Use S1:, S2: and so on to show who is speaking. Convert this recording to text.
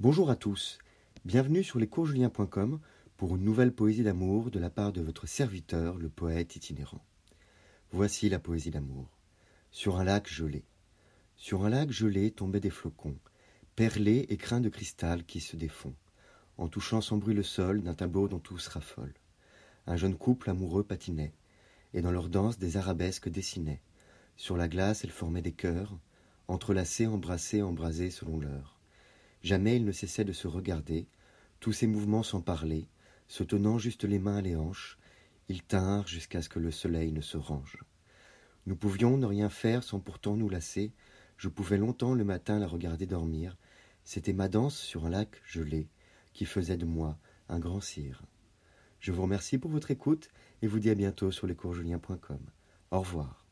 S1: Bonjour à tous, bienvenue sur lescoursjulien.com pour une nouvelle poésie d'amour de la part de votre serviteur, le poète itinérant. Voici la poésie d'amour. Sur un lac gelé. Sur un lac gelé tombaient des flocons, perlés et crins de cristal qui se défont, en touchant sans bruit le sol d'un tableau dont tous raffolent. Un jeune couple amoureux patinait, et dans leur danse des arabesques dessinaient. Sur la glace, elles formaient des cœurs, entrelacés, embrassés, embrasés selon l'heure. Jamais ils ne cessaient de se regarder, tous ces mouvements sans parler, se tenant juste les mains à les hanches, ils tinrent jusqu'à ce que le soleil ne se range. Nous pouvions ne rien faire sans pourtant nous lasser. Je pouvais longtemps le matin la regarder dormir. C'était ma danse sur un lac gelé qui faisait de moi un grand cire. Je vous remercie pour votre écoute et vous dis à bientôt sur lescoursjulien.com. Au revoir.